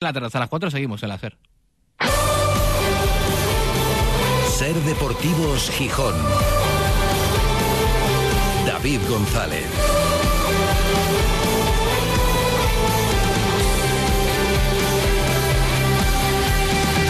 la terraza a las 4 seguimos en la SER. Ser Deportivos Gijón. David González.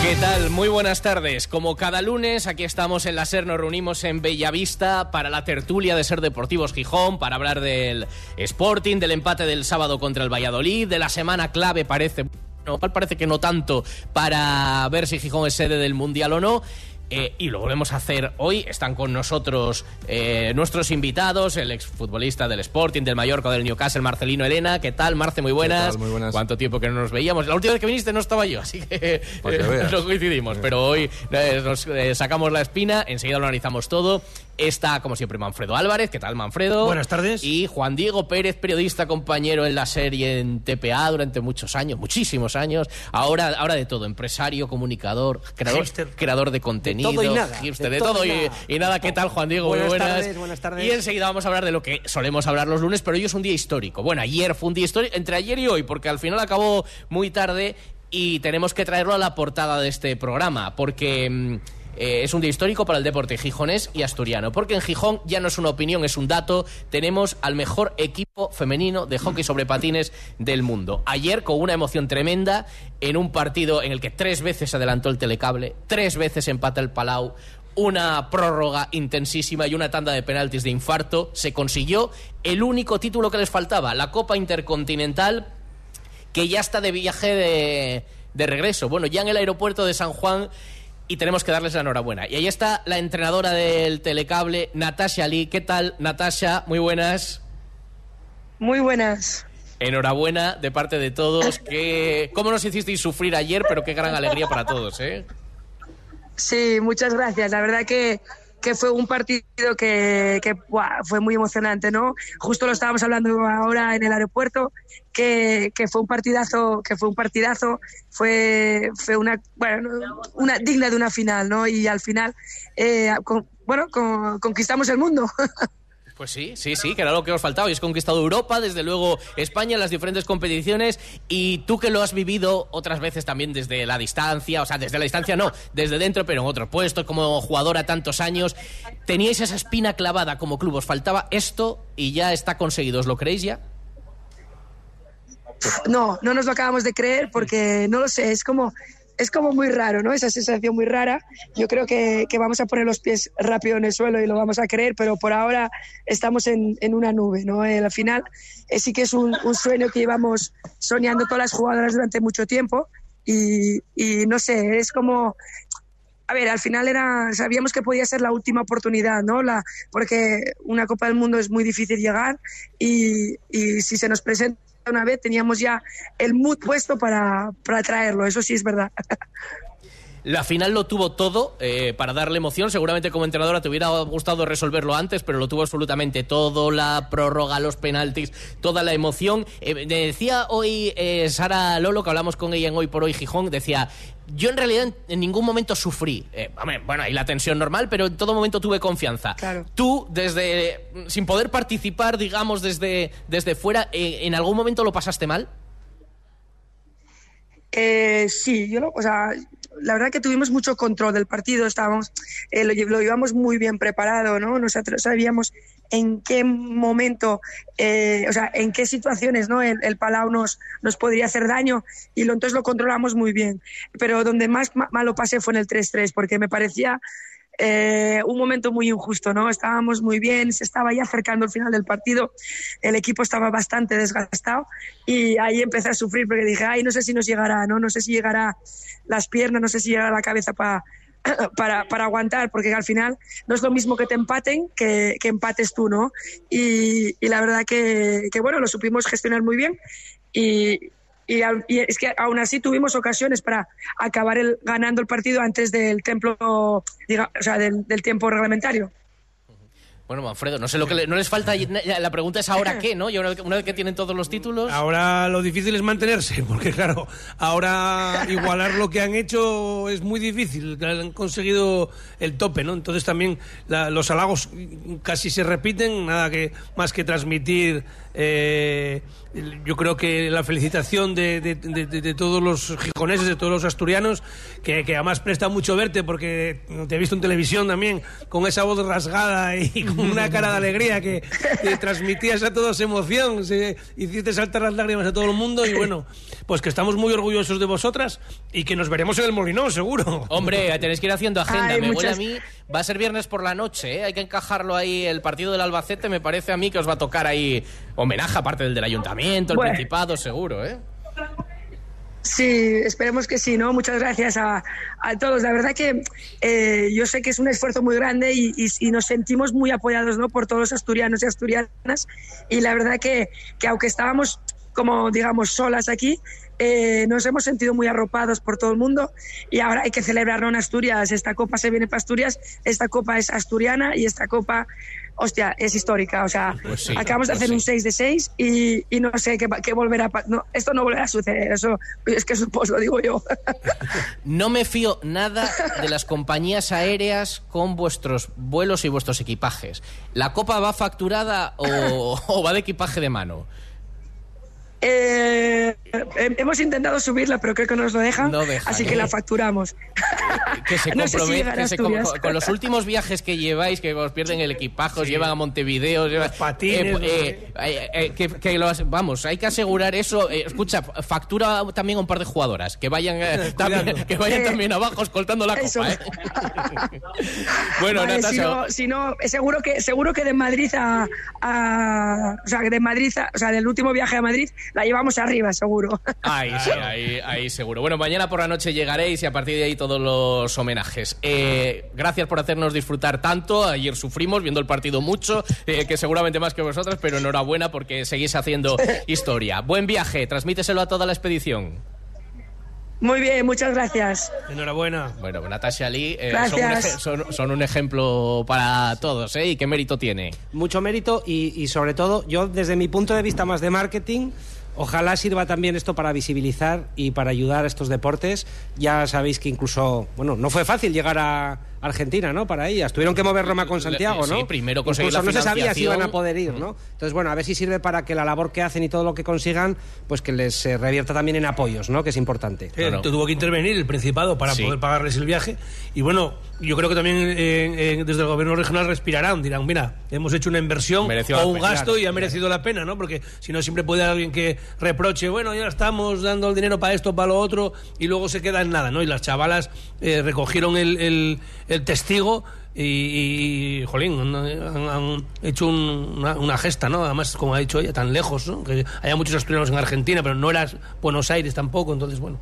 ¿Qué tal? Muy buenas tardes. Como cada lunes, aquí estamos en la SER, nos reunimos en Bellavista para la tertulia de Ser Deportivos Gijón, para hablar del Sporting, del empate del sábado contra el Valladolid, de la semana clave parece, no, parece que no tanto, para ver si Gijón es sede del Mundial o no. Eh, y lo volvemos a hacer hoy. Están con nosotros eh, nuestros invitados, el exfutbolista del Sporting, del Mallorca, del Newcastle, Marcelino Elena. ¿Qué tal, Marce? Muy buenas. tal? Muy buenas. ¿Cuánto tiempo que no nos veíamos? La última vez que viniste no estaba yo, así que eh, no coincidimos. Pero hoy eh, nos eh, sacamos la espina, enseguida lo analizamos todo. Está, como siempre, Manfredo Álvarez. ¿Qué tal, Manfredo? Buenas tardes. Y Juan Diego Pérez, periodista, compañero en la serie en TPA durante muchos años, muchísimos años. Ahora, ahora de todo, empresario, comunicador, creador, Hipster. creador de contenido. todo y nada, hipster, de de, todo nada. y nada. ¿Qué tal, Juan Diego? Buenas Muy buenas. tardes, buenas tardes. Y enseguida vamos a hablar de lo que solemos hablar los lunes, pero hoy es un día histórico. Bueno, ayer fue un día histórico, entre ayer y hoy, porque al final acabó muy tarde y tenemos que traerlo a la portada de este programa, porque mm, eh, es un día histórico para el deporte gijonés y asturiano, porque en Gijón ya no es una opinión, es un dato, tenemos al mejor equipo femenino de hockey sobre patines del mundo. Ayer, con una emoción tremenda, en un partido en el que tres veces adelantó el telecable, tres veces empata el Palau, una prórroga intensísima y una tanda de penaltis de infarto, se consiguió el único título que les faltaba, la Copa Intercontinental, que ya está de viaje de, de regreso. Bueno, ya en el aeropuerto de San Juan y tenemos que darles la enhorabuena. Y ahí está la entrenadora del telecable, Natasha Lee. ¿Qué tal, Natasha? Muy buenas. Muy buenas. Enhorabuena de parte de todos. Que, ¿Cómo nos hicisteis sufrir ayer? Pero qué gran alegría para todos, ¿eh? Sí, muchas gracias. La verdad que, que fue un partido que, fue muy emocionante, ¿no? Justo lo estábamos hablando ahora en el aeropuerto, que, fue un partidazo, que fue un partidazo, fue, fue una, bueno, una digna de una final, ¿no? Y al final, eh, bueno, con- conquistamos el mundo. Pues sí, sí, sí, que era lo que os faltaba. Y has conquistado Europa, desde luego España en las diferentes competiciones. Y tú que lo has vivido otras veces también desde la distancia, o sea, desde la distancia no, desde dentro, pero en otro puesto, como jugadora tantos años, teníais esa espina clavada como club. Os faltaba esto y ya está conseguido. ¿Os lo creéis ya? No, no nos lo acabamos de creer porque no lo sé, es como, es como muy raro, ¿no? Esa sensación muy rara. Yo creo que, que vamos a poner los pies rápido en el suelo y lo vamos a creer, pero por ahora estamos en, en una nube, ¿no? Eh, al final eh, sí que es un, un sueño que llevamos soñando todas las jugadoras durante mucho tiempo y, y no sé, es como a ver, al final era, sabíamos que podía ser la última oportunidad, ¿no? La, porque una Copa del Mundo es muy difícil llegar y, y si se nos presenta una vez teníamos ya el mood puesto para, para traerlo, eso sí es verdad. La final lo tuvo todo eh, para darle emoción. Seguramente como entrenadora te hubiera gustado resolverlo antes, pero lo tuvo absolutamente todo. La prórroga, los penaltis, toda la emoción. Eh, decía hoy eh, Sara Lolo, que hablamos con ella en Hoy por Hoy Gijón, decía, yo en realidad en, ningún momento sufrí. Eh, bueno, hay la tensión normal, pero en todo momento tuve confianza. Claro. Tú, desde sin poder participar, digamos, desde, desde fuera, eh, ¿en algún momento lo pasaste mal? Eh, sí, yo lo, o sea, la verdad que tuvimos mucho control del partido, estábamos, eh, lo, lo llevamos muy bien preparado, ¿no? Nosotros sabíamos en qué momento, eh, o sea, en qué situaciones, ¿no? El, Palau nos, nos podría hacer daño y lo, entonces lo controlamos muy bien. Pero donde más ma- malo pasé fue en el 3-3, porque me parecía eh, un momento muy injusto, ¿no? Estábamos muy bien, se estaba ya acercando el final del partido, el equipo estaba bastante desgastado y ahí empecé a sufrir porque dije, ay, no sé si nos llegará, ¿no? No sé si llegará las piernas, no sé si llegará la cabeza para para, para aguantar, porque al final no es lo mismo que te empaten que, que empates tú, ¿no? Y, y la verdad que, que, bueno, lo supimos gestionar muy bien y, y, y es que aún así tuvimos ocasiones para acabar el, ganando el partido antes del templo, diga- o sea, del, del tiempo reglamentario. Bueno, Manfredo, no sé lo que le- no les falta. La pregunta es ahora qué, ¿no? Y una vez, una vez que tienen todos los títulos. Ahora lo difícil es mantenerse, porque claro, ahora igualar lo que han hecho es muy difícil, han conseguido el tope, ¿no? Entonces también la- los halagos casi se repiten, nada que más que transmitir. Eh, yo creo que la felicitación de, de- de- de- de todos los gijoneses, de todos los asturianos, que, que además presta mucho verte, porque te he visto en televisión también, con esa voz rasgada y con una cara de alegría que, que transmitías a todos emoción, se, hiciste saltar las lágrimas a todo el mundo y bueno, pues que estamos muy orgullosos de vosotras y que nos veremos en el Molinón, seguro. Hombre, tenéis que ir haciendo agenda. Ay, me huele a muchas- mí. Va a ser viernes por la noche, ¿eh? Hay que encajarlo ahí. El partido del Albacete me parece a mí que os va a tocar ahí homenaje, aparte del del ayuntamiento, el Bueno. principado, seguro, ¿eh? Sí, esperemos que sí, ¿no? Muchas gracias a, a todos. La verdad que eh, yo sé que es un esfuerzo muy grande y, y- y nos sentimos muy apoyados, ¿no? Por todos los asturianos y asturianas. Y la verdad que, que aunque estábamos como, digamos, solas aquí, eh, nos hemos sentido muy arropados por todo el mundo y ahora hay que celebrarlo en Asturias. Esta copa se viene para Asturias, esta copa es asturiana y esta copa, hostia, es histórica. O sea, Pues sí, acabamos de pues hacer sí. un 6 de 6 y, y no sé qué, volverá no, Esto no volverá a suceder, eso es que eso pues lo digo yo. No me fío nada de las compañías aéreas con vuestros vuelos y vuestros equipajes. ¿La copa va facturada o, o va de equipaje de mano? Eh, eh, hemos intentado subirla, pero creo que no nos lo dejan, No dejan, así que la facturamos. Que se No sé si que se con, con los últimos viajes que lleváis, que os pierden el equipaje, os llevan a Montevideo, llevan- patines, eh, eh, eh, que, lo vamos, hay que asegurar eso. Escucha, factura también a un par de jugadoras que vayan, también, que vayan también abajo escoltando la eso. copa. bueno, Vale, si no, si no, seguro que seguro que de Madrid a, a- o sea, de Madrid, a- o sea, del último viaje a Madrid la llevamos arriba, seguro. Ahí sí, ahí, ahí seguro. Bueno, mañana por la noche llegaréis y a partir de ahí todos los homenajes. Eh, gracias por hacernos disfrutar tanto. Ayer sufrimos viendo el partido mucho, eh, que seguramente más que vosotras, pero enhorabuena porque seguís haciendo historia. Buen viaje, transmíteselo a toda la expedición. Muy bien, muchas gracias. Enhorabuena. Bueno, Natasha Lee eh, son, un Gracias. eje- son- son un ejemplo para todos, ¿eh? ¿Y qué mérito tiene? mucho mérito y, y sobre todo yo desde mi punto de vista más de marketing ojalá sirva también esto para visibilizar y para ayudar a estos deportes. Ya sabéis que incluso bueno no fue fácil llegar a Argentina no para ellas tuvieron que mover Roma con Santiago no Sí, primero conseguir incluso la no se sabía si iban a poder ir no entonces bueno a ver si sirve para que la labor que hacen y todo lo que consigan pues que les eh, revierta también en apoyos no que es importante Eh. Tuvo que intervenir el Principado para Sí. poder pagarles el viaje. Y bueno, yo creo que también eh, eh, desde el gobierno regional respirarán. Dirán, mira, hemos hecho una inversión Mereció o un pena. gasto y ha merecido la pena, ¿no? Porque si no, siempre puede haber alguien que reproche, bueno, ya estamos dando el dinero para esto, para lo otro, y luego se queda en nada, ¿no? Y las chavalas eh, recogieron el, el- el testigo. Y, jolín, han, hecho un- una, una gesta, ¿no? Además, como ha dicho ella, tan lejos, ¿no? Que haya muchos asturianos en Argentina, pero no era Buenos Aires tampoco, entonces, bueno.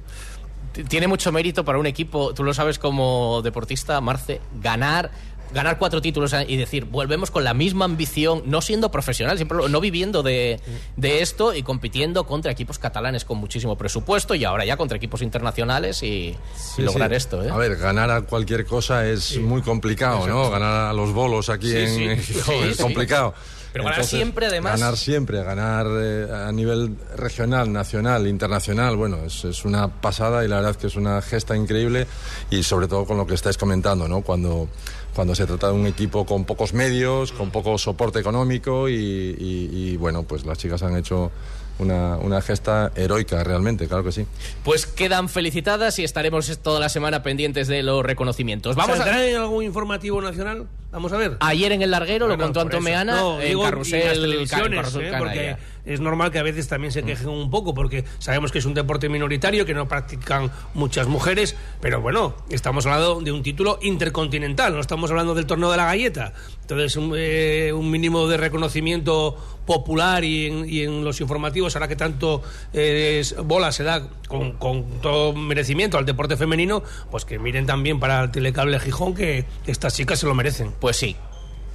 Tiene mucho mérito para un equipo, tú lo sabes como deportista, Marce, ganar ganar cuatro títulos eh, y decir, volvemos con la misma ambición, no siendo profesional, siempre no viviendo de, de esto y compitiendo contra equipos catalanes con muchísimo presupuesto y ahora ya contra equipos internacionales y, lograr sí. esto. ¿eh? A ver, ganar a cualquier cosa es muy complicado, ¿no? Ganar a los bolos aquí en es complicado. Pero ganar siempre, además. Ganar siempre, ganar eh, a nivel regional, nacional, internacional, bueno, es, es una pasada y la verdad que es una gesta increíble y sobre todo con lo que estáis comentando, ¿no? Cuando, cuando se trata de un equipo con pocos medios, con poco soporte económico y, y- y, bueno, pues las chicas han hecho una, una gesta heroica realmente, claro que sí. Pues quedan felicitadas y estaremos toda la semana pendientes de los reconocimientos. Vamos a... ¿Saldrá en algún informativo nacional? Vamos a ver. Ayer en el larguero Bueno, lo contó. Antomeana No, en digo, Carrusel, y las Ca- televisiones, Carrusel ¿eh? Porque es normal que a veces también se quejen un poco, porque sabemos que es un deporte minoritario, que no practican muchas mujeres, pero bueno, estamos hablando de un título intercontinental, no estamos hablando del torneo de la galleta. Entonces, un, eh, un mínimo de reconocimiento popular y en, y en los informativos, ahora que tanto eh, bola se da con todo merecimiento al deporte femenino, pues que miren también para el Telecable Gijón que estas chicas se lo merecen. Pues sí.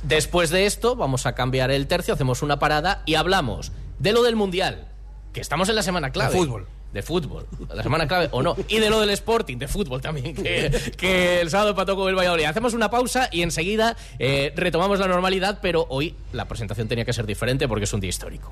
Después de esto, vamos a cambiar el tercio, hacemos una parada y hablamos de lo del Mundial. Que estamos en la semana clave. De fútbol. de fútbol, la semana clave o no, y de lo del Sporting, de fútbol también, que, que el sábado empató con el Valladolid. Hacemos una pausa y enseguida eh, retomamos la normalidad, pero hoy la presentación tenía que ser diferente porque es un día histórico.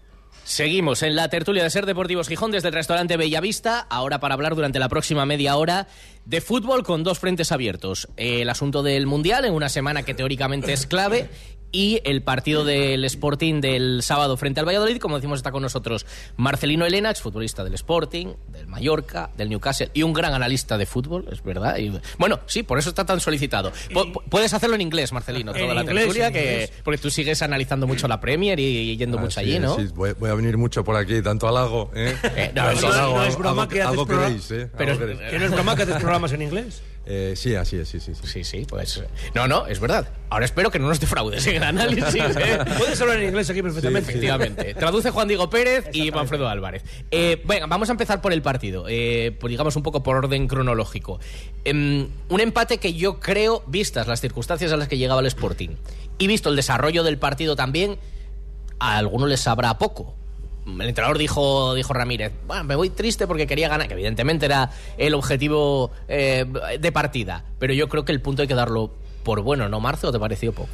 Seguimos en la tertulia de Ser Deportivos Gijón desde el restaurante Bellavista, ahora para hablar durante la próxima media hora de fútbol con dos frentes abiertos. El asunto del Mundial en una semana que teóricamente es clave y el partido del Sporting del sábado frente al Valladolid. Como decimos, está con nosotros Marcelino Elena, futbolista del Sporting, del Mallorca, del Newcastle y un gran analista de fútbol, es verdad. Y, bueno, sí, por eso está tan solicitado. P puedes hacerlo en inglés, Marcelino, toda En la inglés, tertulia, que, porque tú sigues analizando mucho la Premier y, yendo mucho Ah, allí, sí, ¿no? sí, voy, voy a venir mucho por aquí, tanto halago, ¿eh? Eh, no, no, no es broma que haces programas en inglés. Eh, sí, así es, sí, sí, sí. Sí, sí, pues. No, no, es verdad. Ahora espero que no nos defraudes en el análisis. ¿eh? Puedes hablar en inglés aquí perfectamente. Efectivamente. Traduce Juan Diego Pérez y Manfredo Álvarez. Eh, venga, vamos a empezar por el partido. Eh, digamos un poco por orden cronológico. Em, un empate que yo creo, vistas las circunstancias a las que llegaba el Sporting y visto el desarrollo del partido también, a algunos les sabrá poco. El entrenador dijo, dijo Ramírez, bueno, me voy triste porque quería ganar, que evidentemente era el objetivo eh, de partida. Pero yo creo que el punto hay que darlo por bueno, ¿no, Marce? ¿O te pareció poco?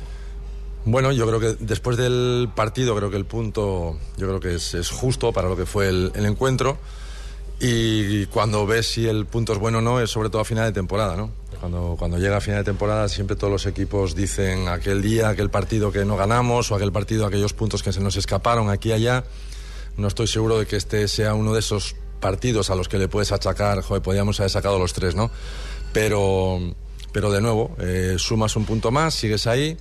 Bueno, yo creo que después del partido, creo que el punto, yo creo que es, es justo para lo que fue el, encuentro. Y cuando ves si el punto es bueno o no, es sobre todo a final de temporada, ¿no? Cuando, cuando llega a final de temporada, siempre todos los equipos dicen aquel día, aquel partido que no ganamos, o aquel partido, aquellos puntos que se nos escaparon aquí y allá. No estoy seguro de que este sea uno de esos partidos a los que le puedes achacar, joder, podíamos haber sacado los tres, ¿no? Pero, pero de nuevo, eh, sumas un punto más, sigues ahí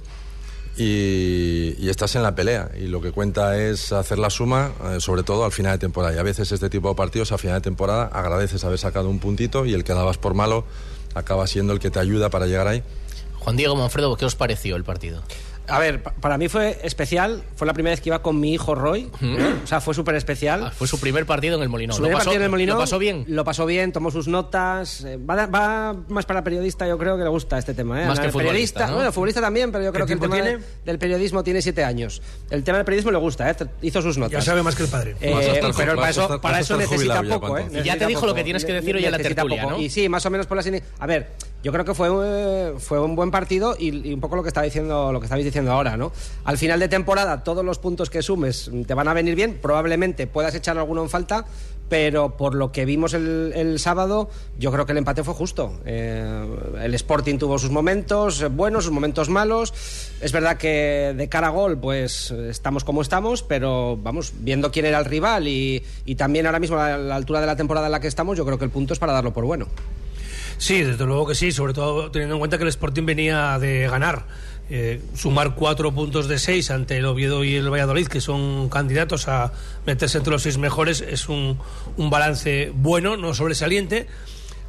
y, estás en la pelea. Y lo que cuenta es hacer la suma, eh, sobre todo al final de temporada. Y a veces este tipo de partidos, a final de temporada, agradeces haber sacado un puntito y el que dabas por malo acaba siendo el que te ayuda para llegar ahí. Juan Diego Manfredo, ¿qué os pareció el partido? A ver, pa- para mí fue especial. Fue la primera vez que iba con mi hijo Roy. ¿eh? O sea, fue súper especial. Ah, fue su primer partido en el Molinón. Su ¿Lo primer pasó, partido en el Molinón, ¿Lo pasó bien? Lo pasó bien, tomó sus notas. eh, Va, va más para periodista, yo creo que le gusta este tema. ¿eh? Más que futbolista, ¿no? Bueno, futbolista también, pero yo creo que el tema de- del periodismo tiene siete años. El tema del periodismo le gusta, ¿eh? Hizo sus notas. Ya sabe más que el padre. Eh, pero para a eso, estar- para eso necesita jubilado ya, poco, ¿eh? Y ya te dijo lo poco. que tienes que decir hoy en la tertulia, poco. ¿no? Y sí, más o menos por las... A ver, yo creo que fue, fue un buen partido y, y un poco lo que, está diciendo, lo que estabais diciendo ahora, ¿no? Al final de temporada, todos los puntos que sumes te van a venir bien. Probablemente puedas echar alguno en falta, pero por lo que vimos el, sábado, yo creo que el empate fue justo. Eh, el Sporting tuvo sus momentos buenos, sus momentos malos. Es verdad que de cara a gol, pues estamos como estamos, pero vamos, viendo quién era el rival y, y también ahora mismo a la altura de la temporada en la que estamos, yo creo que el punto es para darlo por bueno. Sí, desde luego que sí, sobre todo teniendo en cuenta que el Sporting venía de ganar. Eh, sumar cuatro puntos de seis ante el Oviedo y el Valladolid, que son candidatos a meterse entre los seis mejores, es un, un balance bueno, no sobresaliente,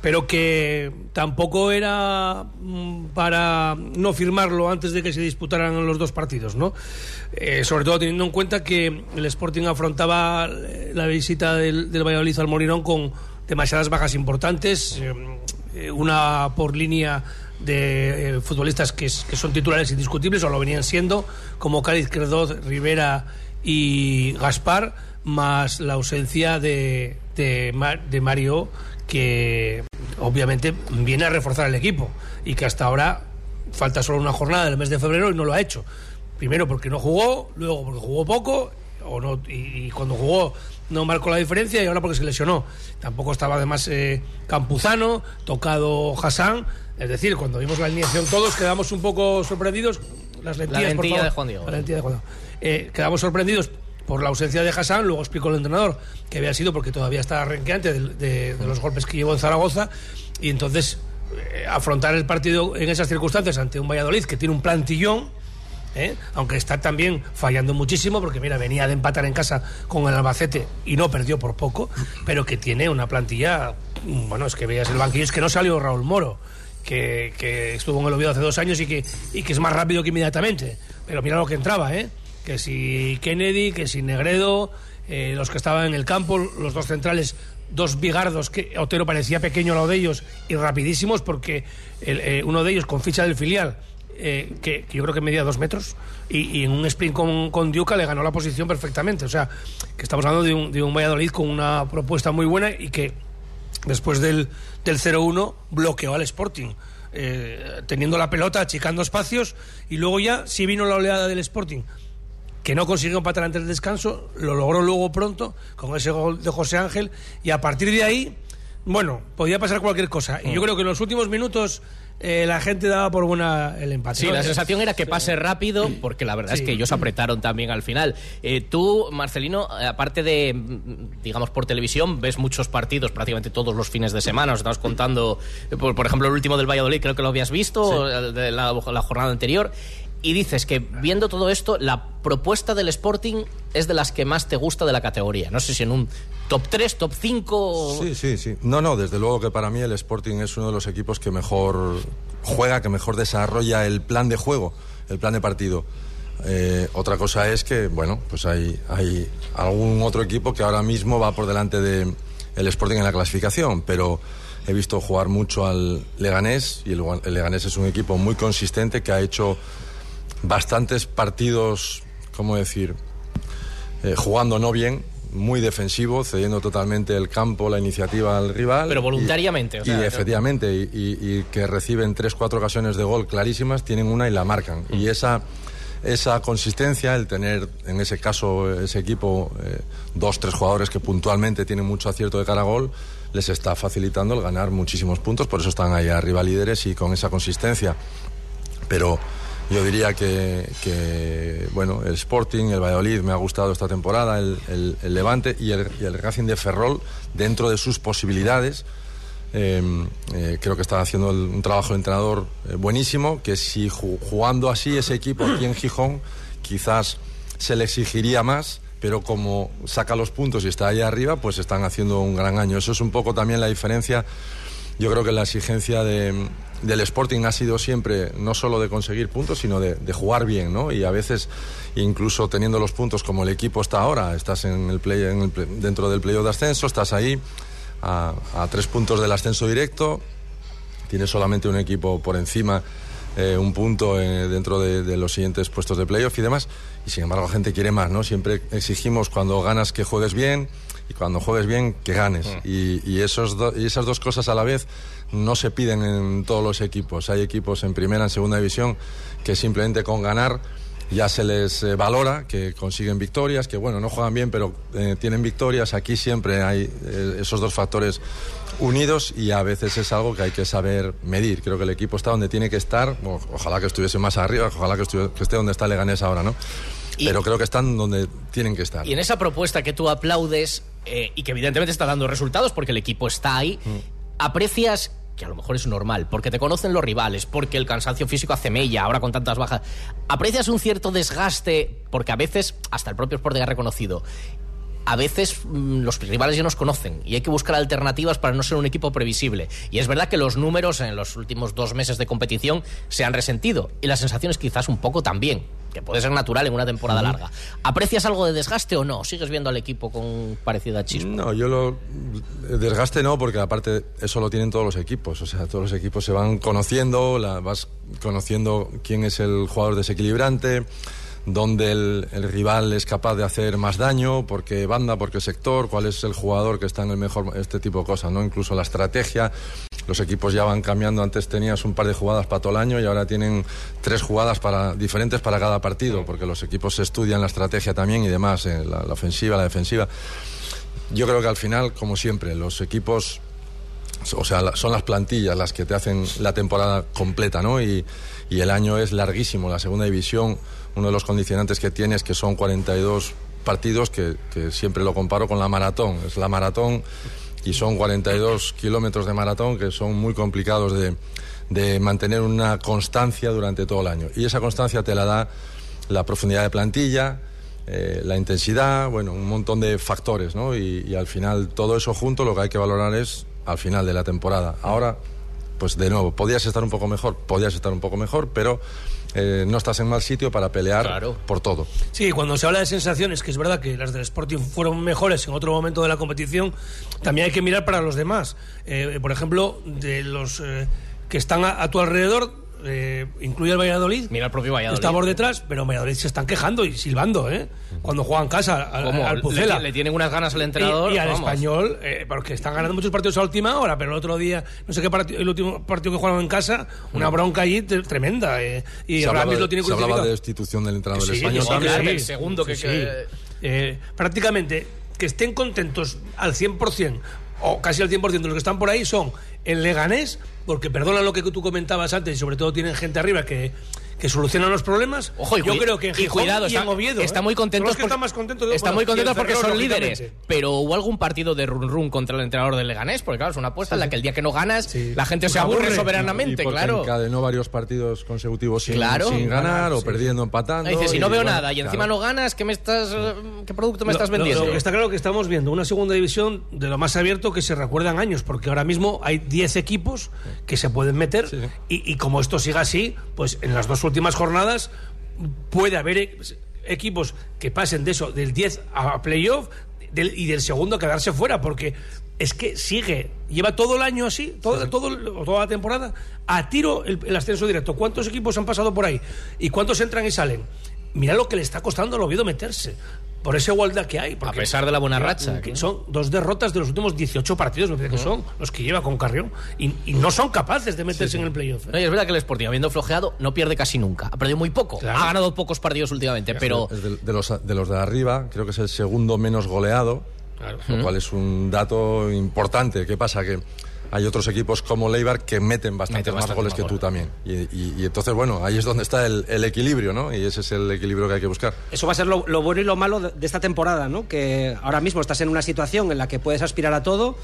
pero que tampoco era mm, para no firmarlo antes de que se disputaran los dos partidos, ¿no? Eh, sobre todo teniendo en cuenta que el Sporting afrontaba la visita del, Valladolid al Molinón con demasiadas bajas importantes, eh, una por línea de eh, futbolistas que, que son titulares indiscutibles o lo venían siendo, como Cádiz, Credot, Rivera y Gaspar, más la ausencia de, de, de Mario, que obviamente viene a reforzar el equipo y que hasta ahora falta solo una jornada del mes de febrero y no lo ha hecho. Primero porque no jugó, luego porque jugó poco o no, y, y cuando jugó no marcó la diferencia y ahora porque se lesionó. Tampoco estaba además eh, Campuzano, tocado Hassan. Es decir, cuando vimos la alineación todos quedamos un poco sorprendidos. Las lentillas, por lentilla favor. de Juan Diego. La lentilla de Juan Diego. Eh, quedamos sorprendidos por la ausencia de Hassan, luego explicó el entrenador que había sido porque todavía estaba renqueante de, de- de los golpes que llevó en Zaragoza y entonces eh, afrontar el partido en esas circunstancias ante un Valladolid que tiene un plantillón ¿eh? aunque está también fallando muchísimo porque mira venía de empatar en casa con el Albacete y no perdió por poco pero que tiene una plantilla bueno es que veías el banquillo es que no salió Raúl Moro que, estuvo en el Oviedo hace dos años y que, y que es más rápido que inmediatamente pero mira lo que entraba ¿eh? que si Kennedy que si Negredo eh, los que estaban en el campo los dos centrales dos bigardos que Otero parecía pequeño al lado de ellos y rapidísimos porque eh, uno de ellos con ficha del filial eh, que, que yo creo que medía dos metros y, y en un sprint con, con Diuca le ganó la posición perfectamente. O sea, que estamos hablando de un, de un Valladolid con una propuesta muy buena y que después del, del 0-1 bloqueó al Sporting. eh, teniendo la pelota, achicando espacios y luego ya sí vino la oleada del Sporting que no consiguió empatar antes del descanso, lo logró luego pronto con ese gol de José Ángel y a partir de ahí, bueno, podía pasar cualquier cosa. Y yo creo que en los últimos minutos eh, la gente daba por buena el empate. Sí, la sensación era que pase rápido, porque la verdad Sí. es que ellos apretaron también al final. Eh, tú, Marcelino, aparte de, mm, digamos, por televisión, ves muchos partidos prácticamente todos los fines de semana. Nos estabas contando, eh, por, por ejemplo, el último del Valladolid, creo que lo habías visto, de la, la jornada anterior. Y dices que viendo todo esto, la propuesta del Sporting es de las que más te gusta de la categoría. No sé si en un top 3, top 5. Sí, sí, sí. No, no, desde luego que para mí el Sporting es uno de los equipos que mejor juega, que mejor desarrolla el plan de juego, el plan de partido. Eh, otra cosa es que, bueno, pues hay, hay algún otro equipo que ahora mismo va por delante de el Sporting en la clasificación, pero he visto jugar mucho al Leganés y el, el Leganés es un equipo muy consistente que ha hecho bastantes partidos, ¿cómo decir? Eh, jugando no bien, muy defensivo, cediendo totalmente el campo, la iniciativa al rival. Pero y- voluntariamente, Y, sea, efectivamente, y, y- y que reciben tres, cuatro ocasiones de gol clarísimas, tienen una y la marcan. Mm. Y esa, esa consistencia, el tener en ese caso, ese equipo, eh, dos, tres jugadores que puntualmente tienen mucho acierto de cara a gol, les está facilitando el ganar muchísimos puntos, por eso están ahí arriba líderes y con esa consistencia. Pero yo diría que, bueno, el Sporting, el Valladolid me ha gustado esta temporada, el, Levante y el, Racing de Ferrol, dentro de sus posibilidades. eh, eh, creo que está haciendo un trabajo de entrenador eh, buenísimo, que si ju- jugando así ese equipo aquí en Gijón, quizás se le exigiría más, pero como saca los puntos y está ahí arriba, pues están haciendo un gran año. Eso es un poco también la diferencia yo creo que la exigencia de- del Sporting ha sido siempre no solo de conseguir puntos, sino de, jugar bien, ¿no? Y a veces, incluso teniendo los puntos como el equipo está ahora, estás en el play, en el dentro del playoff de ascenso, estás ahí a, tres puntos del ascenso directo, tienes solamente un equipo por encima, eh, un punto eh, dentro de, de los siguientes puestos de playoff y demás, y sin embargo la gente quiere más, ¿no? Siempre exigimos cuando ganas que juegues bien y cuando juegues bien que ganes. Y, y esos do- y esas dos cosas a la vez no se piden en todos los equipos. Hay equipos en primera, en segunda división, que simplemente con ganar ya se les eh, valora, que consiguen victorias, que bueno, no juegan bien, pero eh, tienen victorias. Aquí siempre hay eh, esos dos factores unidos y a veces es algo que hay que saber medir. Creo que el equipo está donde tiene que estar, o- ojalá que estuviese más arriba, ojalá que, estuviese- que esté donde está Leganés ahora, ¿no? Pero creo que están donde tienen que estar. Y en esa propuesta que tú aplaudes eh, y que evidentemente está dando resultados porque el equipo está ahí, Mm. ¿aprecias que a lo mejor es normal, porque te conocen los rivales, porque el cansancio físico hace mella, ahora con tantas bajas, aprecias un cierto desgaste, porque a veces, hasta el propio Sporting ha reconocido, a veces mm, los rivales ya nos conocen y hay que buscar alternativas para no ser un equipo previsible. Y es verdad que los números en los últimos dos meses de competición se han resentido y las sensaciones quizás un poco también, que puede ser natural en una temporada larga. ¿Aprecias algo de desgaste o no? ¿Sigues viendo al equipo con parecida chispa? No, yo lo desgaste no, porque aparte eso lo tienen todos los equipos. O sea, todos los equipos se van conociendo, la, vas conociendo quién es el jugador desequilibrante, dónde el, el rival es capaz de hacer más daño, por qué banda, por qué sector, cuál es el jugador que está en el mejor, este tipo de cosas, ¿no? Incluso la estrategia. Los equipos ya van cambiando. Antes tenías un par de jugadas para todo el año y ahora tienen tres jugadas para, diferentes para cada partido, porque los equipos estudian la estrategia también y demás, eh, la, ofensiva, la defensiva. Yo creo que al final, como siempre, los equipos o sea, son las plantillas las que te hacen la temporada completa, ¿no? Y, y el año es larguísimo. La segunda división, uno de los condicionantes que tiene es que son 42 partidos, que siempre lo comparo con la maratón. Es la maratón y son 42 kilómetros de maratón que son muy complicados de, de mantener una constancia durante todo el año. Y esa constancia te la da la profundidad de plantilla, eh, la intensidad, bueno, un montón de factores, ¿no? Y, y al final todo eso junto lo que hay que valorar es al final de la temporada. Ahora, pues de nuevo, podías estar un poco mejor, podías estar un poco mejor, pero eh, no estás en mal sitio para pelear por todo. Sí, cuando se habla de sensaciones, que es verdad que las del Sporting fueron mejores en otro momento de la competición, también hay que mirar para los demás. Eh, por ejemplo, de los eh, que están a, a tu alrededor, eh, incluye el Valladolid. Mira el propio Valladolid. Está por detrás, pero en Valladolid se están quejando y silbando, ¿eh? Cuando juegan casa al, al Le- Pucela. le tienen unas ganas al entrenador, Y, y al vamos. español, eh, porque están ganando muchos partidos a última hora, pero el otro día, no sé qué partido, el último partido que jugaron en casa, una bronca allí tremenda. eh, y se Ramis de, lo tiene se hablaba de destitución del entrenador Sí, español sí, también. sí, el segundo que- sí, que-. Eh, prácticamente que estén contentos al 100% o casi al 100% de los que están por ahí son el Leganés, porque perdona lo que tú comentabas antes y sobre todo tienen gente arriba que, que solucionan los problemas. Ojo, y Yo creo que en y Gijón cuidado, y está, en Oviedo. está ¿eh? muy porque- están más contentos. está bueno, muy y contentos el porque son líderes. Pero hubo algún partido de run run contra el entrenador del Leganés, porque claro, es una apuesta en la que el día que no ganas, la gente se aburre, Y soberanamente, porque claro. encadenó varios partidos consecutivos sin, Claro. sin ganar o sí. perdiendo, empatando. Dice, si no y veo bueno, nada y encima claro. no ganas, ¿qué, me estás, ¿qué producto me estás vendiendo? Está claro que estamos viendo una segunda división de lo más abierto que se recuerdan años, porque ahora mismo hay 10 equipos que se pueden meter y, y como esto siga así, pues en las dos últimas jornadas puede haber equipos que pasen de eso, del 10 a playoff del- y del segundo a quedarse fuera, porque es que sigue, lleva todo el año así, todo, todo, toda la temporada, a tiro el, el ascenso directo. ¿Cuántos equipos han pasado por ahí? ¿Y cuántos entran y salen? Mira lo que le está costando al Oviedo meterse. Por esa igualdad que hay. A pesar de la buena racha. que son dos derrotas de los últimos 18 partidos, me parece que son los que lleva con Carrión. Y, y no son capaces de meterse en el playoff. ¿eh? No, y es verdad que el Sporting, habiendo flojeado, no pierde casi nunca. Ha perdido muy poco. Ha ganado pocos partidos últimamente, pero Es de, de los, de los de arriba, creo que es el segundo menos goleado, lo cual es un dato importante. ¿Qué pasa? Que hay otros equipos como Leibar que meten bastantes Mete más bastante goles más que tú también. Y, y- y entonces, bueno, ahí es donde está el, el equilibrio, ¿no? Y ese es el equilibrio que hay que buscar. Eso va a ser lo, lo bueno y lo malo de, de esta temporada, ¿no? Que ahora mismo estás en una situación en la que puedes aspirar a todo,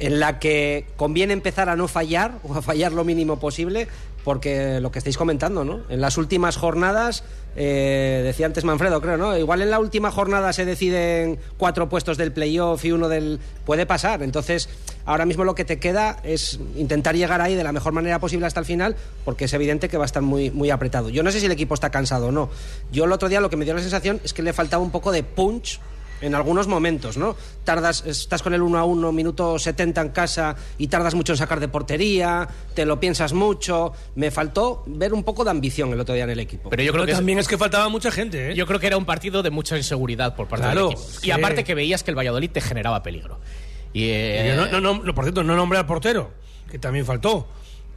en la que conviene empezar a no fallar o a fallar lo mínimo posible, porque lo que estáis comentando, ¿no? En las últimas jornadas, eh, decía antes Manfredo, creo, ¿no? Igual en la última jornada se deciden cuatro puestos del playoff y uno del... Puede pasar. Entonces, ahora mismo lo que te queda es intentar llegar ahí de la mejor manera posible hasta el final, porque es evidente que va a estar muy, muy apretado. Yo no sé si el equipo está cansado o no. Yo el otro día lo que me dio la sensación es que le faltaba un poco de punch en algunos momentos, ¿no? Tardas, estás con el 1 a 1, minuto 70 en casa y tardas mucho en sacar de portería, te lo piensas mucho. Me faltó ver un poco de ambición el otro día en el equipo. Pero yo creo que también es que faltaba mucha gente, ¿eh? Yo creo que era un partido de mucha inseguridad por parte Claro, del equipo. Y aparte que veías que el Valladolid te generaba peligro. Y, eh, no, no, no, por cierto, no nombré al portero, que también faltó.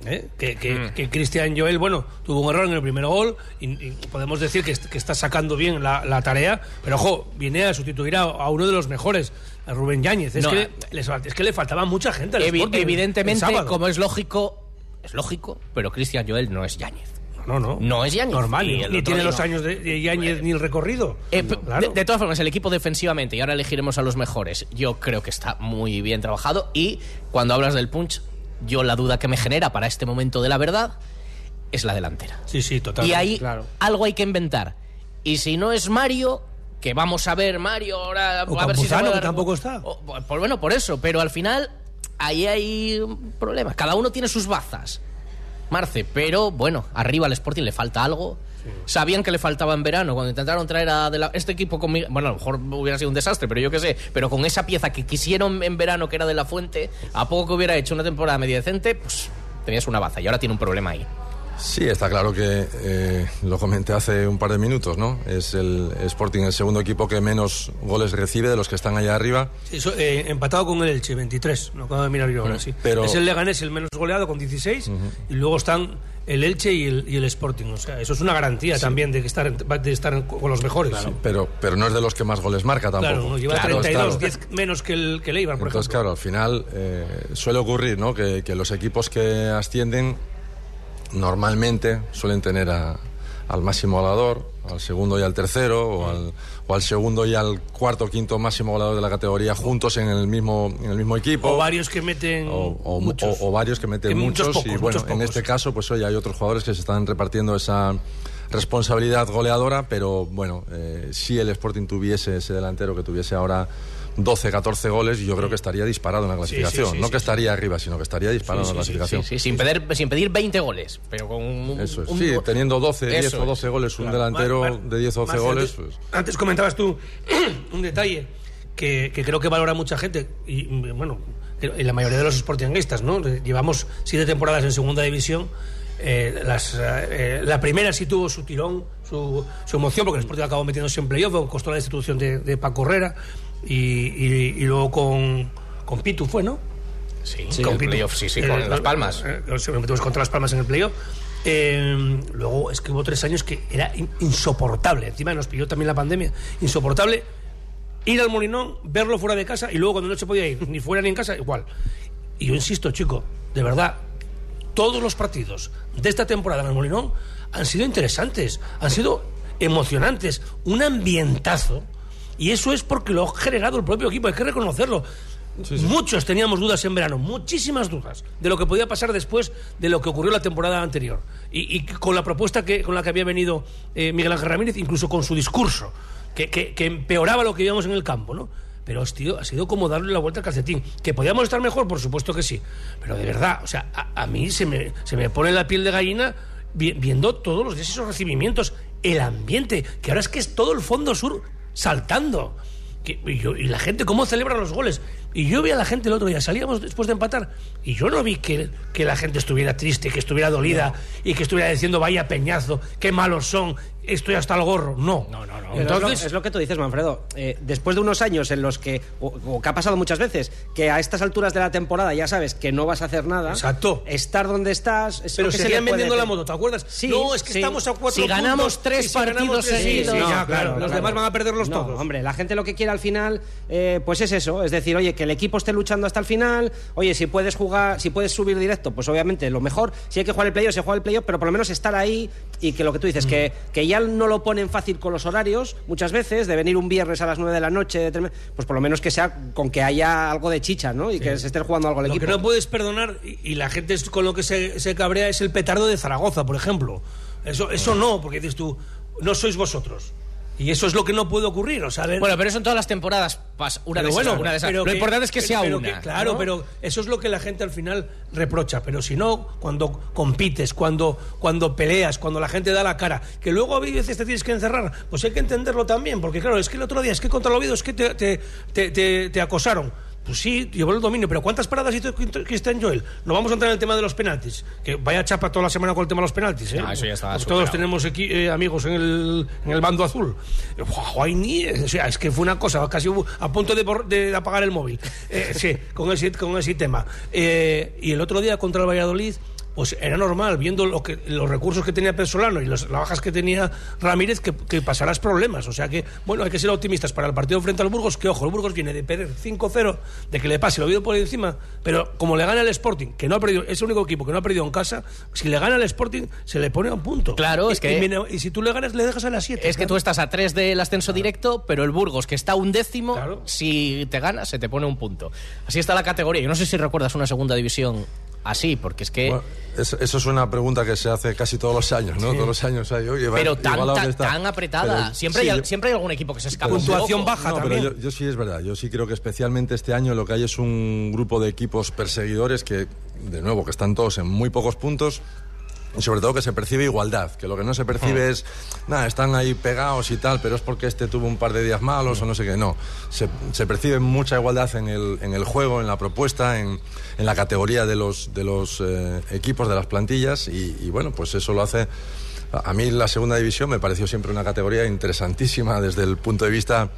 ¿Eh? Que, que, Mm. que Cristian Joel, bueno, tuvo un error en el primer gol y, y podemos decir que, est- que está sacando bien la, la tarea, pero ojo, viene a sustituir a, a uno de los mejores, a Rubén Yáñez. Es, No, que, les fal- es que le faltaba mucha gente al evi- Sporting evidentemente, como es lógico, es lógico, pero Cristian Joel no es Yáñez. No, no. No es Yáñez. Normal, ni, tiene los no. años de, de Yáñez ni el recorrido. Eh, Claro. de, de todas formas, el equipo defensivamente, y ahora elegiremos a los mejores, yo creo que está muy bien trabajado. Y cuando hablas del punch, Yo la duda que me genera para este momento de la verdad es la delantera. Sí, sí, totalmente. Y ahí claro. algo hay que inventar. Y si no es Mario, que vamos a ver Mario ahora O a ver si se que tampoco está. o- pues bueno, por eso, pero al final ahí hay un problema. Cada uno tiene sus bazas. Marce, pero bueno, arriba al Sporting le falta algo. Sabían que le faltaba en verano cuando intentaron traer a de la- este equipo con Mi- bueno, a lo mejor hubiera sido un desastre, pero yo qué sé, pero con esa pieza que quisieron en verano que era de la Fuente, a poco que hubiera hecho una temporada media decente, pues tenías una baza y ahora tiene un problema ahí. Sí, está claro que eh, lo comenté hace un par de minutos, ¿no? Es el Sporting el segundo equipo que menos goles recibe de los que están allá arriba. Sí, eso, eh, empatado con el Elche, 23. No acabo de mirar yo ahora, sí. Pero- Es el Leganés el menos goleado con 16 y luego están el Elche y el, y el Sporting. O sea, eso es una garantía también de que estar, de estar con los mejores. Pero, pero no es de los que más goles marca tampoco. Claro, no, lleva Claro, 32, claro. 10 menos que el, que el Eibar, por Entonces, ejemplo. claro, al final eh, suele ocurrir ¿no? que, que los equipos que ascienden normalmente suelen tener a- al máximo goleador, al segundo y al tercero, o al, o al segundo y al cuarto o quinto máximo goleador de la categoría juntos en el mismo, en el mismo equipo. O varios que meten o, o- muchos. o- varios que meten Que muchos, muchos pocos, y bueno, muchos en este caso pues oye, hay otros jugadores que se están repartiendo esa responsabilidad goleadora, pero bueno, eh, si el Sporting tuviese ese delantero que tuviese ahora 12, 14 goles, yo creo que estaría disparado en la Sí, sí, clasificación. sí, no que estaría arriba, sino que estaría disparado en la clasificación. Sí, sí, sin, pedir, sin pedir 20 goles, pero con un, Eso es. un- Sí, teniendo 12, 10 Eso o 12 goles, un Claro. delantero Mar- Mar- de 10 o 12 Marce, goles, antes, pues antes comentabas tú un detalle que, que creo que valora mucha gente y bueno, y la mayoría de los sportinguistas, ¿no? Llevamos siete temporadas en segunda división. eh, las, eh, la primera sí tuvo su tirón, su, su emoción, porque el Sporting acabó metiéndose en playoff, costó la destitución de, de Paco Herrera y, y- y luego con, con Pitu fue, ¿no? Sí, Sí, con Pitu. playoff, sí, sí, Eh, con Las Palmas. eh, nos metimos contra Las Palmas en el playoff. Eh, luego es que hubo tres años que era in- insoportable. Encima nos pilló también la pandemia. Insoportable ir al Molinón, verlo fuera de casa y luego cuando no se podía ir, ni fuera ni en casa, igual. Y yo insisto, chico, de verdad, todos los partidos de esta temporada en el Molinón han sido interesantes, han sido emocionantes, un ambientazo. Y eso es porque lo ha generado el propio equipo, hay que reconocerlo. Muchos teníamos dudas en verano, muchísimas dudas de lo que podía pasar después de lo que ocurrió la temporada anterior. Y, y con la propuesta que, con la que había venido eh, Miguel Ángel Ramírez, incluso con su discurso, que, que- que empeoraba lo que veíamos en el campo, ¿no? Pero ha sido, ha sido como darle la vuelta al calcetín. ¿Que podíamos estar mejor? Por supuesto que sí. Pero de verdad, o sea, a, a mí se me, se me pone la piel de gallina vi- viendo todos los días esos recibimientos, el ambiente, que ahora es que es todo el fondo sur saltando. Que- y, yo- y la gente, cómo celebra los goles. Y yo vi a la gente el otro día, salíamos después de empatar, y yo no vi que, que la gente estuviera triste, que estuviera dolida, y que estuviera diciendo, vaya peñazo, qué malos son, estoy hasta el gorro. No, no, no. Pero Entonces, es, lo, es lo que tú dices, Manfredo. Eh, después de unos años en los que, o, o que ha pasado muchas veces, que a estas alturas de la temporada ya sabes que no vas a hacer nada. Exacto. Estar donde estás. es Pero se seguían le puede vendiendo la moto, ¿te acuerdas? Sí, no, es que sí. estamos a cuatro Si ganamos puntos, tres y si ganamos tres- seguidos. Sí, sí, No, ya, claro, Los claro. demás van a perderlos No, todos. hombre, la gente lo que quiere al final, eh, pues es eso, es decir, oye, que el equipo esté luchando hasta el final, oye, si puedes jugar, si puedes subir directo, pues obviamente lo mejor, si hay que jugar el playoff, se juega el playoff, pero por lo menos estar ahí y que lo que tú dices, que, que ya no lo ponen fácil con los horarios, muchas veces, de venir un viernes a las 9 de la noche, pues por lo menos que sea con que haya algo de chicha, ¿no? Y que se esté jugando algo el Lo equipo. que no puedes perdonar, y, la gente es con lo que se, se cabrea, es el petardo de Zaragoza, por ejemplo. Eso, eso no, porque dices tú, no sois vosotros. Y eso es lo que no puede ocurrir, o sea, ver- Bueno, pero eso en todas las temporadas pasa. Una Pero de esas, bueno, una de esas. pero Lo importante es que sea pero una. claro, ¿no? pero eso es lo que la gente al final reprocha. Pero si no, cuando compites, cuando, cuando peleas, cuando la gente da la cara, que luego a veces te tienes que encerrar, pues hay que entenderlo también. Porque claro, es que el otro día, es que contra el Oviedo, es que te, te- te acosaron. Pues sí, llevó el dominio, pero ¿cuántas paradas hizo Cristian Joel? No vamos a entrar en el tema de los penaltis, que vaya chapa toda la semana con el tema de los penaltis. ¿eh? Ah, eso ya Porque todos tenemos eh, amigos en el, en el bando azul. Ay, ni- o sea, es que fue una cosa, casi hubo- a punto de, apagar el móvil. Eh, sí, con ese, con ese tema. Eh, y el otro día contra el Valladolid, pues era normal, viendo lo que, los recursos que tenía Pesolano y las bajas que tenía Ramírez, que, que pasarás problemas. O sea que, bueno, hay que ser optimistas para el partido frente al Burgos, que ojo, el Burgos viene de perder 5-0, de que le pase el Oviedo por encima, pero como le gana el Sporting, que no ha perdido, es el único equipo que no ha perdido en casa, si le gana el Sporting, se le pone a un punto. Claro, Y- es que- y si tú le ganas, le dejas a las 7. Es que tú estás a tres del ascenso directo, pero el Burgos, que está a un décimo, si te ganas, se te pone un punto. Así está la categoría. Yo no sé si recuerdas una segunda división así, porque es que... Bueno, eso es una pregunta que se hace casi todos los años, ¿no? Todos los años hay, oye, pero tan, tan, tan apretada. Pero siempre, sí, hay, yo- siempre hay algún equipo que se escapa. pero- un poco. No, pero yo, yo sí es verdad. Yo sí creo que especialmente este año lo que hay es un grupo de equipos perseguidores que, de nuevo, que están todos en muy pocos puntos. Y sobre todo que se percibe igualdad, que lo que no se percibe es, nada, están ahí pegados y tal, pero es porque este tuvo un par de días malos o no sé qué. No, se, se percibe mucha igualdad en el, en el juego, en la propuesta, en, en la categoría de los, de los eh, equipos, de las plantillas, y, y bueno, pues eso lo hace a mí la segunda división me pareció siempre una categoría interesantísima desde el punto de vista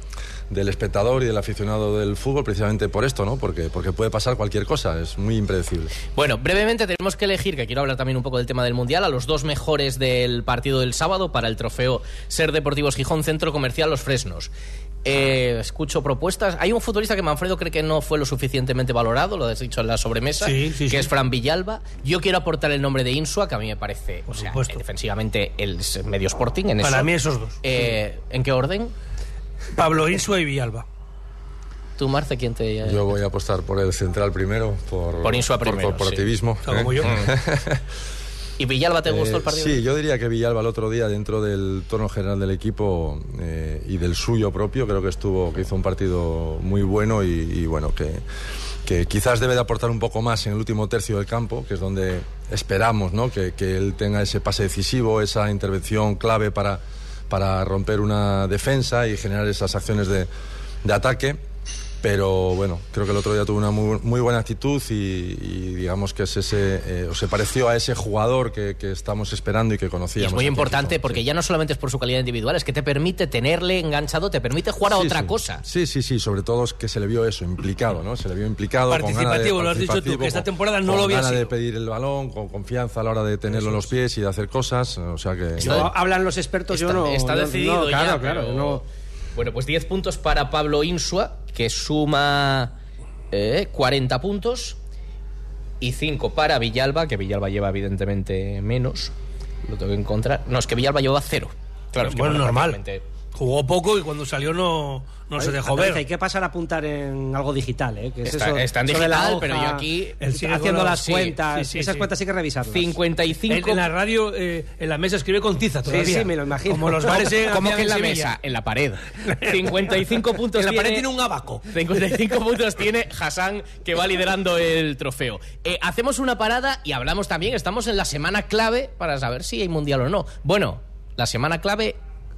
del espectador y del aficionado del fútbol, precisamente por esto, ¿no? Porque, porque puede pasar cualquier cosa, es muy impredecible. Bueno, brevemente tenemos que elegir, que quiero hablar también un poco del tema del Mundial, a los dos mejores del partido del sábado para el trofeo Ser Deportivos Gijón Centro Comercial Los Fresnos. Eh, escucho propuestas. Hay un futbolista que Manfredo cree que no fue lo suficientemente valorado, lo has dicho en la sobremesa, Sí, sí, que sí. es Fran Villalba. Yo quiero aportar el nombre de Insua, que a mí me parece, o sea, defensivamente el medio Sporting. En Para eso. mí esos dos. Eh, ¿En qué orden? Pablo Insua y Villalba. ¿Tú, Marce, quién te...? Yo voy a apostar por el central primero, por, Por Insua primero, corporativismo. sí. Como yo. ¿Y Villalba te gustó Eh, el partido? Sí, yo diría que Villalba el otro día, dentro del tono general del equipo eh, y del suyo propio, creo que estuvo, que hizo un partido muy bueno y, y bueno, que, que quizás debe de aportar un poco más en el último tercio del campo, que es donde esperamos ¿no? que, que él tenga ese pase decisivo, esa intervención clave para, para romper una defensa y generar esas acciones de, de ataque. Pero bueno, creo que el otro día tuvo una muy, muy buena actitud y, y digamos que es ese, eh, o se pareció a ese jugador que, que estamos esperando y que Y conocíamos. es muy importante porque ya no solamente es por su calidad individual, es que te permite tenerle enganchado, te permite jugar a Sí, otra sí. cosa. Sí, sí, sí, sobre todo es que se le vio eso, implicado, ¿no? Se le vio implicado. con ganas de- Participativo, lo has dicho tú, que esta temporada no con lo había ganas de pedir el balón, con confianza a la hora de tenerlo en los pies y de hacer cosas, o sea que... Yo- hablan los expertos, yo Está, no. está yo- decidido no, claro, ya, claro. pero- yo no- Bueno, pues 10 puntos para Pablo Insua, que suma eh, 40 puntos. Y 5 para Villalba, que Villalba lleva evidentemente menos. Lo tengo que encontrar. No, es que Villalba lleva 0. Claro, es que, bueno, normal. Jugó poco y cuando salió no, no se dejó ver. Hay que pasar a apuntar en algo digital, ¿eh? Que es Está- eso- está en eso de la digital, hoja, pero yo aquí- haciendo las sí, cuentas. sí, sí, esas sí. cuentas hay que revisarlas. 55 En, en la radio, eh, en la mesa escribe con tiza todavía. sí, me lo imagino. Como los bares en, ¿Cómo hacían que en la Sevilla. mesa? En la pared. 55 puntos En la pared tiene- tiene un abaco. 55 puntos tiene Hassan, que va liderando el trofeo. Eh, hacemos una parada y hablamos también, estamos en la semana clave para saber si hay mundial o no. Bueno, la semana clave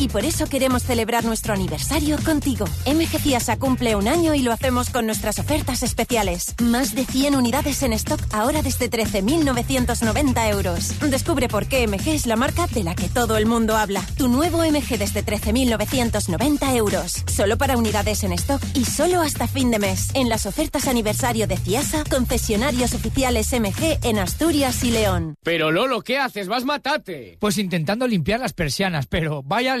Y por eso queremos celebrar nuestro aniversario contigo. MG Ciasa cumple un año y lo hacemos con nuestras ofertas especiales. Más de 100 unidades en stock ahora desde 13.990 euros. Descubre por qué MG es la marca de la que todo el mundo habla. Tu nuevo MG desde 13.990 euros. Solo para unidades en stock y solo hasta fin de mes. En las ofertas aniversario de Ciasa, concesionarios oficiales MG en Asturias y León. Pero Lolo, ¿qué haces? Vas matate. Pues intentando limpiar las persianas, pero vaya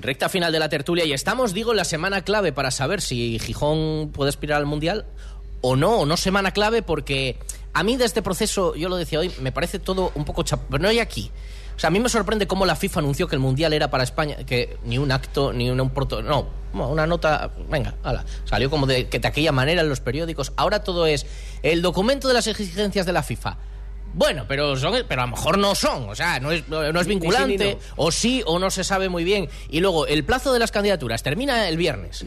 Recta final de la tertulia y estamos, digo, en la semana clave para saber si Gijón puede aspirar al Mundial o no, o no semana clave porque a mí de este proceso, yo lo decía hoy, me parece todo un poco chap... Pero no hay aquí. O sea, a mí me sorprende cómo la FIFA anunció que el Mundial era para España, que ni un acto, ni un proto... No, una nota... Venga. Salió como de, que de aquella manera en los periódicos. Ahora todo es el documento de las exigencias de la FIFA. Bueno, pero son, pero a lo mejor no son, o sea, no es, no es vinculante, o sí o no se sabe muy bien. Y luego, el plazo de las candidaturas termina el viernes.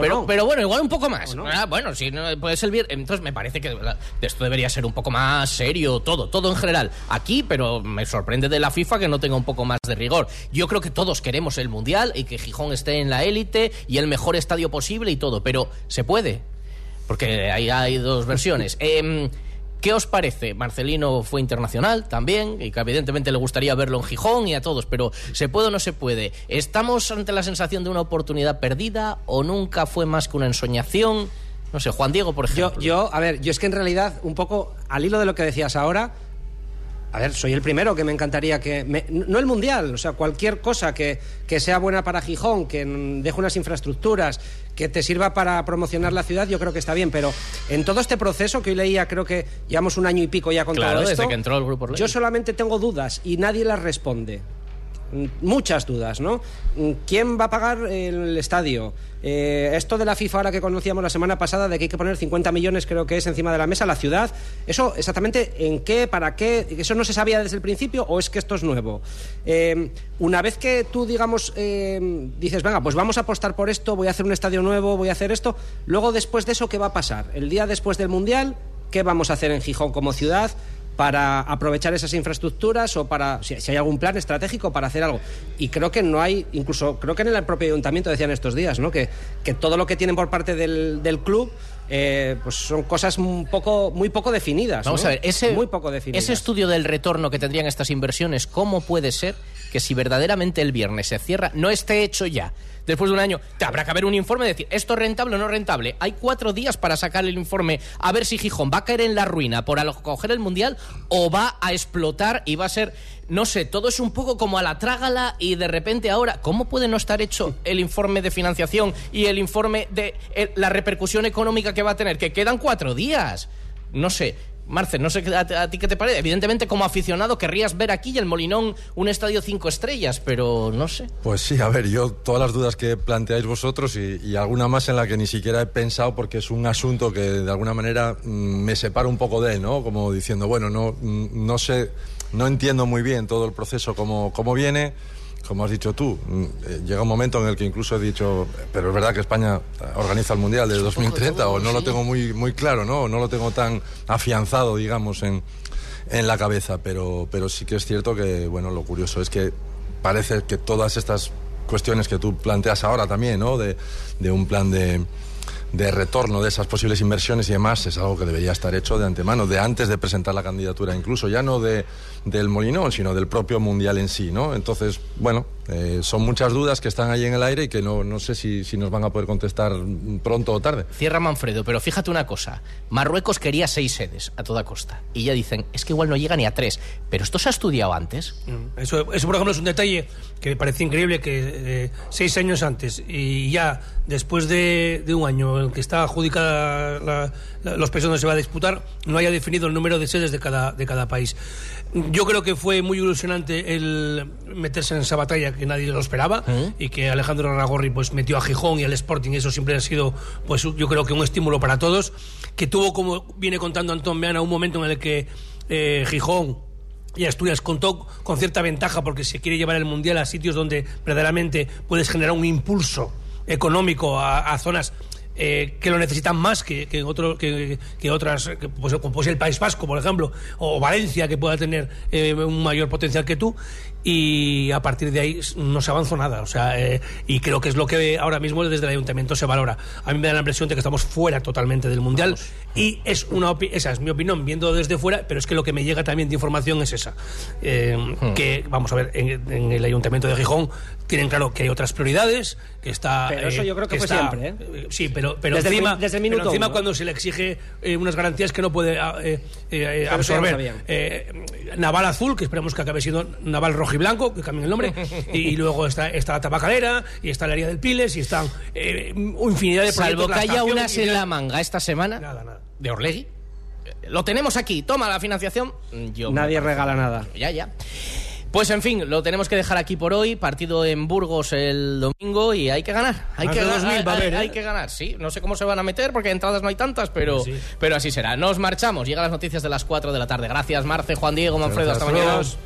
Pero, pero bueno, igual un poco más. Ah, bueno, si no puede el viernes. Entonces me parece que esto debería ser un poco más serio, todo, todo en general. Aquí, pero me sorprende de la FIFA que no tenga un poco más de rigor. Yo creo que todos queremos el Mundial y que Gijón esté en la élite y el mejor estadio posible y todo, pero ¿se puede? Porque ahí hay dos versiones. Eh, ¿Qué os parece? Marcelino fue internacional también, y que evidentemente le gustaría verlo en Gijón y a todos, pero ¿se puede o no se puede? ¿Estamos ante la sensación de una oportunidad perdida o nunca fue más que una ensoñación? No sé, Juan Diego, por ejemplo. Yo, yo, a ver, yo es que en realidad, un poco al hilo de lo que decías ahora, a ver, soy el primero que me encantaría que... no el Mundial, o sea, cualquier cosa que, que, sea buena para Gijón, que deje unas infraestructuras, que te sirva para promocionar la ciudad, yo creo que está bien. Pero en todo este proceso, que hoy leía, creo que llevamos un año y pico ya con claro, todo esto... desde que entró el Grupo Yo solamente tengo dudas y nadie las responde muchas dudas, ¿no? ¿Quién va a pagar el estadio? Eh, esto de la FIFA ahora que conocíamos la semana pasada de que hay que poner 50 millones creo que es encima de la mesa la ciudad, eso exactamente en qué, para qué, eso no se sabía desde el principio o es que esto es nuevo. Eh, una vez que tú digamos eh, dices venga pues vamos a apostar por esto, voy a hacer un estadio nuevo, voy a hacer esto, luego después de eso qué va a pasar, el día después del mundial qué vamos a hacer en Gijón como ciudad para aprovechar esas infraestructuras o para si, hay algún plan estratégico para hacer algo. Y creo que no hay, incluso creo que en el propio ayuntamiento decían estos días, ¿no? que, que todo lo que tienen por parte del, del club eh, pues son cosas un poco, muy poco definidas. Vamos a ver, ese, muy poco definidas. ese estudio del retorno que tendrían estas inversiones, ¿cómo puede ser que si verdaderamente el viernes se cierra, no esté hecho ya? Después de un año, te habrá que haber un informe de decir, esto es rentable o no rentable. Hay cuatro días para sacar el informe a ver si Gijón va a caer en la ruina por acoger el Mundial o va a explotar y va a ser no sé, todo es un poco como a la trágala y de repente ahora, ¿cómo puede no estar hecho el informe de financiación y el informe de eh, la repercusión económica que va a tener? Que quedan cuatro días. No sé, Marce, no sé a, ti qué te parece. Evidentemente, como aficionado, querrías ver aquí el Molinón un estadio cinco estrellas, pero no sé. Pues sí, a ver, yo todas las dudas que planteáis vosotros y, alguna más en la que ni siquiera he pensado porque es un asunto que de alguna manera mm, me separa un poco de él, ¿no? Como diciendo, bueno, no, mm, no sé, no entiendo muy bien todo el proceso como, como viene como has dicho tú, mm, eh, llega un momento en el que incluso he dicho, pero es verdad que España organiza el Mundial de 2030 o no lo tengo muy, muy claro, ¿no? no lo tengo tan afianzado, digamos, en, en la cabeza, pero, pero sí que es cierto que, bueno, lo curioso es que parece que todas estas cuestiones que tú planteas ahora también, ¿no? De, de un plan de, de retorno de esas posibles inversiones y demás es algo que debería estar hecho de antemano, de antes de presentar la candidatura, incluso ya no de del Molinón, sino del propio Mundial en sí, ¿no? Entonces, bueno, eh, son muchas dudas que están ahí en el aire y que no, no sé si, si, nos van a poder contestar pronto o tarde. Cierra Manfredo, pero fíjate una cosa, Marruecos quería seis sedes a toda costa y ya dicen, es que igual no llega ni a tres, pero esto se ha estudiado antes. Mm, eso, eso por ejemplo, es un detalle que me parece increíble que eh, seis años antes y ya después de, de un año en que está adjudicada la, los países donde se va a disputar, no haya definido el número de sedes de cada, de cada país. Yo creo que fue muy ilusionante el meterse en esa batalla que nadie lo esperaba y que Alejandro Ragorri pues metió a Gijón y al Sporting. Eso siempre ha sido, pues yo creo que un estímulo para todos. Que tuvo, como viene contando Antón Meana, un momento en el que eh, Gijón y Asturias contó con cierta ventaja porque se quiere llevar el Mundial a sitios donde verdaderamente puedes generar un impulso económico a zonas eh, que lo necesitan más que, que, que, que otras, pues, como el País Vasco, por ejemplo, o Valencia, que pueda tener eh, un mayor potencial que tú. Y a partir de ahí no se avanzó nada. O sea, eh, y creo que es lo que ahora mismo desde el ayuntamiento se valora. A mí me da la impresión de que estamos fuera totalmente del mundial y es una opi- esa es mi opinión viendo desde fuera, pero es que lo que me llega también de información es esa. Eh, Hmm. Que vamos a ver, en, en el ayuntamiento de Gijón tienen claro que hay otras prioridades, que está. Pero eso yo creo que fue está- siempre, ¿eh? eh, Sí, pero, pero Desde el encima, mi- desde el pero minuto encima uno. cuando se le exige eh, unas garantías que no puede ah, eh, eh, eh, Pero absorber. Eh, Naval Azul, que esperemos que acabe siendo Naval Rojo y Blanco, que cambien el nombre, y, y luego está, está la tabacalera, y está la área del Piles, y están eh, infinidad de Salvo que haya unas en la manga esta semana de Orlegui. Eh, Lo tenemos aquí, toma la financiación. Mm, Yo Nadie regala nada. Ya, ya. Pues en fin, lo tenemos que dejar aquí por hoy. Partido en Burgos el domingo y hay que ganar. Hay que de ganar. 2000 va a hay, haber, ¿eh? hay que ganar, sí. No sé cómo se van a meter porque entradas no hay tantas, pero, Sí. pero así será. Nos marchamos. Llegan las noticias de las 4 de la tarde. Gracias, Marce, Juan Diego, Manfredo. Hasta gracias. mañana. Adiós.